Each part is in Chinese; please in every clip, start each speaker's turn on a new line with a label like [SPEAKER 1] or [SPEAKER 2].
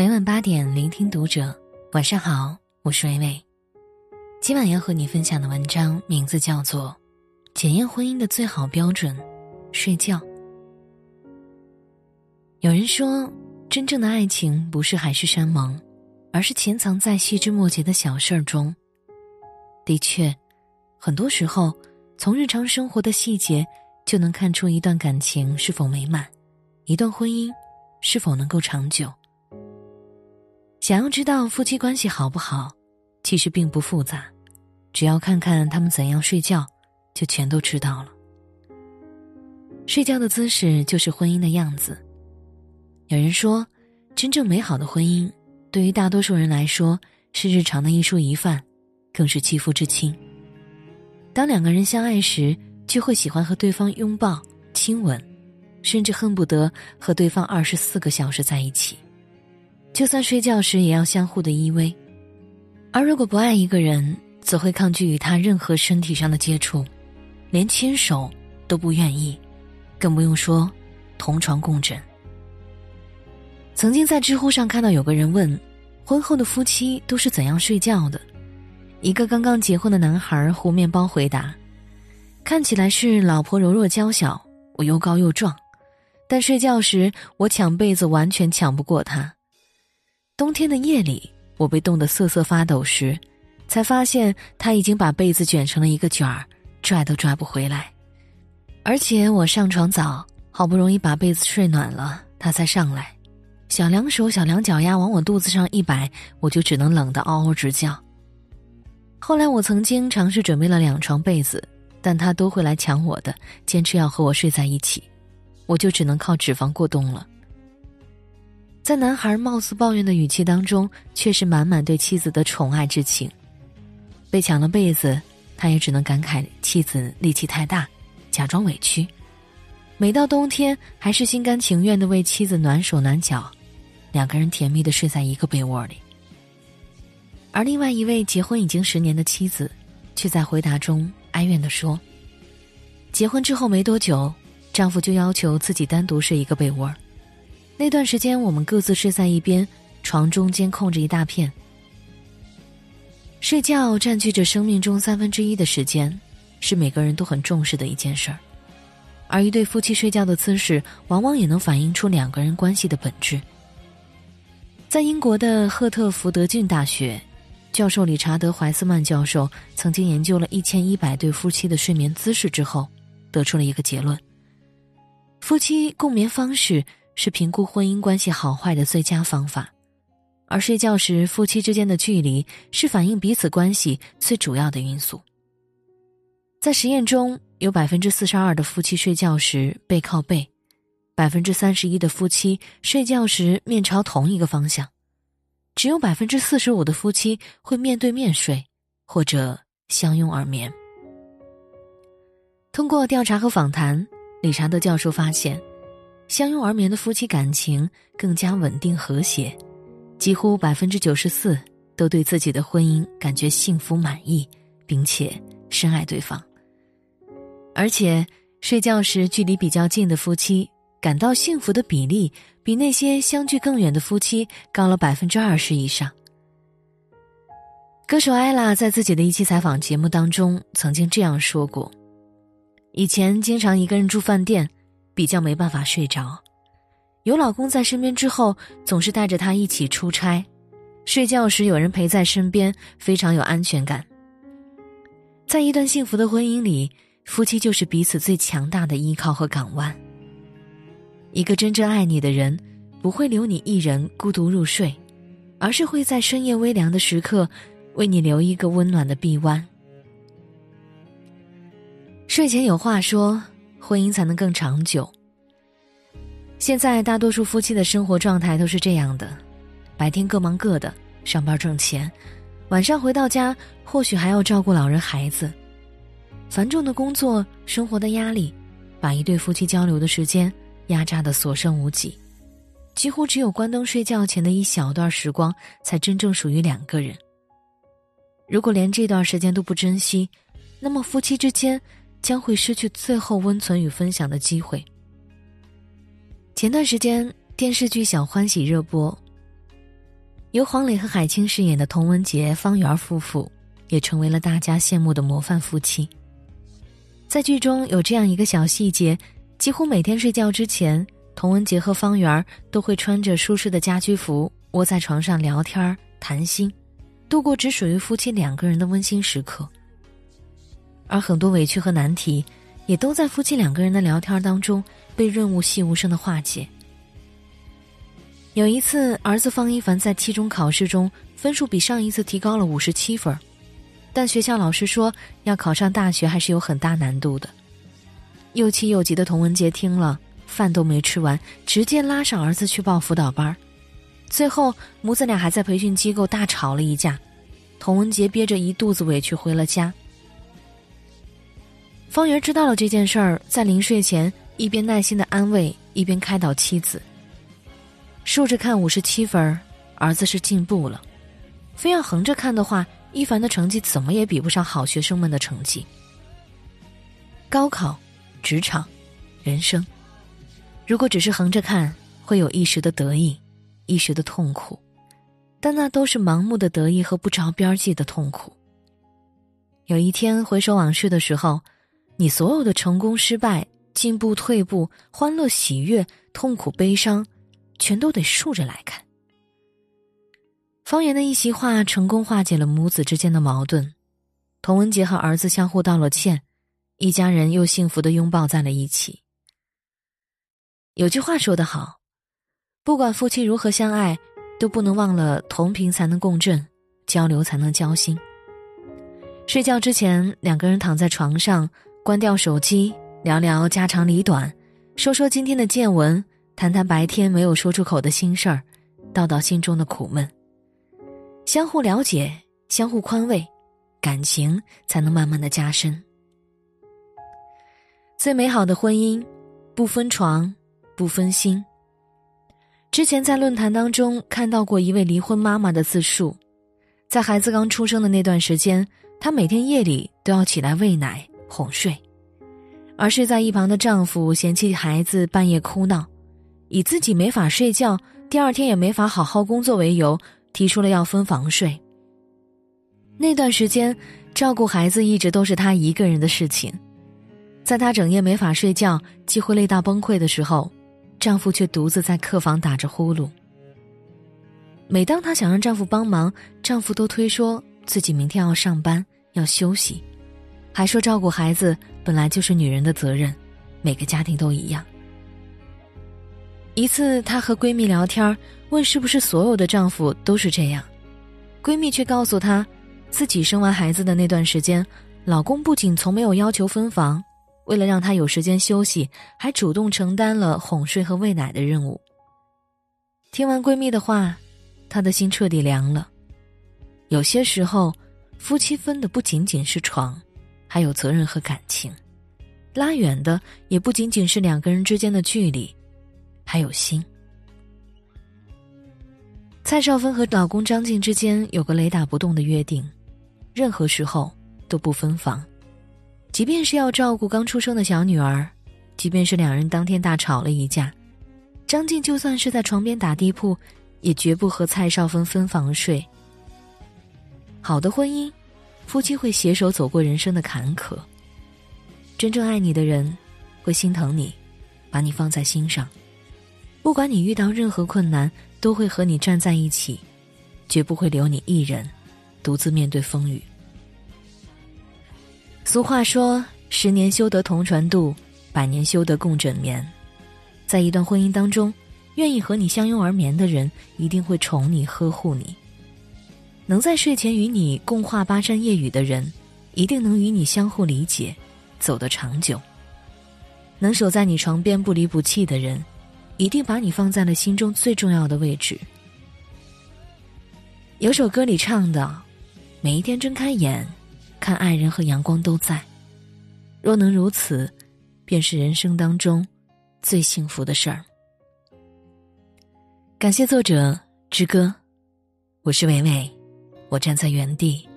[SPEAKER 1] 每晚八点，聆听读者。晚上好，我是微微。今晚要和你分享的文章名字叫做《检验婚姻的最好标准：睡觉》。有人说，真正的爱情不是海誓山盟，而是潜藏在细枝末节的小事儿中。的确，很多时候，从日常生活的细节就能看出一段感情是否美满，一段婚姻是否能够长久。想要知道夫妻关系好不好，其实并不复杂，只要看看他们怎样睡觉，就全都知道了。睡觉的姿势就是婚姻的样子。有人说，真正美好的婚姻，对于大多数人来说是日常的一蔬一饭，更是肌肤之亲。当两个人相爱时，就会喜欢和对方拥抱、亲吻，甚至恨不得和对方二十四个小时在一起。就算睡觉时也要相互的依偎，而如果不爱一个人，则会抗拒与他任何身体上的接触，连牵手都不愿意，更不用说同床共枕。曾经在知乎上看到有个人问，婚后的夫妻都是怎样睡觉的？一个刚刚结婚的男孩糊面包回答：“看起来是老婆柔弱娇小，我又高又壮，但睡觉时我抢被子完全抢不过他。冬天的夜里，我被冻得瑟瑟发抖时，才发现他已经把被子卷成了一个卷儿，拽都拽不回来。而且我上床早，好不容易把被子睡暖了，他才上来。”小两手、小两脚丫往我肚子上一摆，我就只能冷得嗷嗷直叫。后来我曾经尝试准备了两床被子，但他都会来抢我的，坚持要和我睡在一起，我就只能靠脂肪过冬了。在男孩貌似抱怨的语气当中，却是满满对妻子的宠爱之情。被抢了被子，他也只能感慨妻子力气太大，假装委屈。每到冬天，还是心甘情愿的为妻子暖手暖脚。两个人甜蜜的睡在一个被窝里，而另外一位结婚已经十年的妻子，却在回答中哀怨的说：“结婚之后没多久，丈夫就要求自己单独睡一个被窝。那段时间，我们各自睡在一边，床中间空着一大片。睡觉占据着生命中三分之一的时间，是每个人都很重视的一件事儿。而一对夫妻睡觉的姿势，往往也能反映出两个人关系的本质。”在英国的赫特福德郡大学，教授理查德·怀斯曼教授曾经研究了一千一百对夫妻的睡眠姿势之后，得出了一个结论：夫妻共眠方式是评估婚姻关系好坏的最佳方法，而睡觉时夫妻之间的距离是反映彼此关系最主要的因素。在实验中，有百分之四十二的夫妻睡觉时背靠背。百分之三十一的夫妻睡觉时面朝同一个方向，只有百分之四十五的夫妻会面对面睡，或者相拥而眠。通过调查和访谈，理查德教授发现，相拥而眠的夫妻感情更加稳定和谐，几乎百分之九十四都对自己的婚姻感觉幸福满意，并且深爱对方。而且，睡觉时距离比较近的夫妻。感到幸福的比例比那些相距更远的夫妻高了百分之二十以上。歌手艾拉在自己的一期采访节目当中曾经这样说过：“以前经常一个人住饭店，比较没办法睡着；有老公在身边之后，总是带着他一起出差，睡觉时有人陪在身边，非常有安全感。在一段幸福的婚姻里，夫妻就是彼此最强大的依靠和港湾。”一个真正爱你的人，不会留你一人孤独入睡，而是会在深夜微凉的时刻，为你留一个温暖的臂弯。睡前有话说，婚姻才能更长久。现在大多数夫妻的生活状态都是这样的：白天各忙各的，上班挣钱，晚上回到家，或许还要照顾老人孩子，繁重的工作、生活的压力，把一对夫妻交流的时间。压榨的所剩无几，几乎只有关灯睡觉前的一小段时光，才真正属于两个人。如果连这段时间都不珍惜，那么夫妻之间将会失去最后温存与分享的机会。前段时间电视剧《小欢喜》热播，由黄磊和海清饰演的童文杰、方圆夫妇，也成为了大家羡慕的模范夫妻。在剧中有这样一个小细节：几乎每天睡觉之前，童文杰和方圆都会穿着舒适的家居服，窝在床上聊天谈心，度过只属于夫妻两个人的温馨时刻。而很多委屈和难题，也都在夫妻两个人的聊天当中被润物细无声的化解。有一次，儿子方一凡在期中考试中分数比上一次提高了五十七分，但学校老师说要考上大学还是有很大难度的。又气又急的童文杰听了，饭都没吃完，直接拉上儿子去报辅导班。最后，母子俩还在培训机构大吵了一架，童文杰憋着一肚子委屈回了家。方圆知道了这件事儿，在临睡前一边耐心的安慰，一边开导妻子。竖着看五十七分，儿子是进步了；非要横着看的话，一凡的成绩怎么也比不上好学生们的成绩。高考、职场、人生，如果只是横着看，会有一时的得意，一时的痛苦，但那都是盲目的得意和不着边际的痛苦。有一天回首往事的时候，你所有的成功、失败、进步、退步、欢乐、喜悦、痛苦、悲伤。全都得竖着来看。方圆的一席话成功化解了母子之间的矛盾，童文杰和儿子相互道了歉，一家人又幸福的拥抱在了一起。有句话说得好，不管夫妻如何相爱，都不能忘了同频才能共振，交流才能交心。睡觉之前，两个人躺在床上，关掉手机，聊聊家长里短，说说今天的见闻。谈谈白天没有说出口的心事儿，道道心中的苦闷。相互了解，相互宽慰，感情才能慢慢的加深。最美好的婚姻，不分床，不分心。之前在论坛当中看到过一位离婚妈妈的自述，在孩子刚出生的那段时间，她每天夜里都要起来喂奶哄睡，而睡在一旁的丈夫嫌弃孩子半夜哭闹。以自己没法睡觉，第二天也没法好好工作为由，提出了要分房睡。那段时间，照顾孩子一直都是她一个人的事情。在她整夜没法睡觉，几乎累到崩溃的时候，丈夫却独自在客房打着呼噜。每当她想让丈夫帮忙，丈夫都推说自己明天要上班要休息，还说照顾孩子本来就是女人的责任，每个家庭都一样。一次，她和闺蜜聊天，问是不是所有的丈夫都是这样，闺蜜却告诉她，自己生完孩子的那段时间，老公不仅从没有要求分房，为了让她有时间休息，还主动承担了哄睡和喂奶的任务。听完闺蜜的话，她的心彻底凉了。有些时候，夫妻分的不仅仅是床，还有责任和感情，拉远的也不仅仅是两个人之间的距离。还有心。蔡少芬和老公张晋之间有个雷打不动的约定，任何时候都不分房，即便是要照顾刚出生的小女儿，即便是两人当天大吵了一架，张晋就算是在床边打地铺，也绝不和蔡少芬分房睡。好的婚姻，夫妻会携手走过人生的坎坷，真正爱你的人，会心疼你，把你放在心上。不管你遇到任何困难，都会和你站在一起，绝不会留你一人，独自面对风雨。俗话说：“十年修得同船渡，百年修得共枕眠。”在一段婚姻当中，愿意和你相拥而眠的人，一定会宠你、呵护你；能在睡前与你共话巴山夜雨的人，一定能与你相互理解，走得长久；能守在你床边不离不弃的人。一定把你放在了心中最重要的位置。有首歌里唱的：“每一天睁开眼，看爱人和阳光都在。若能如此，便是人生当中最幸福的事儿。”感谢作者之歌，我是伟伟，我站在原地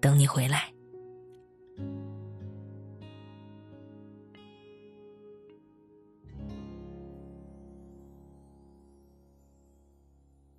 [SPEAKER 1] 等你回来。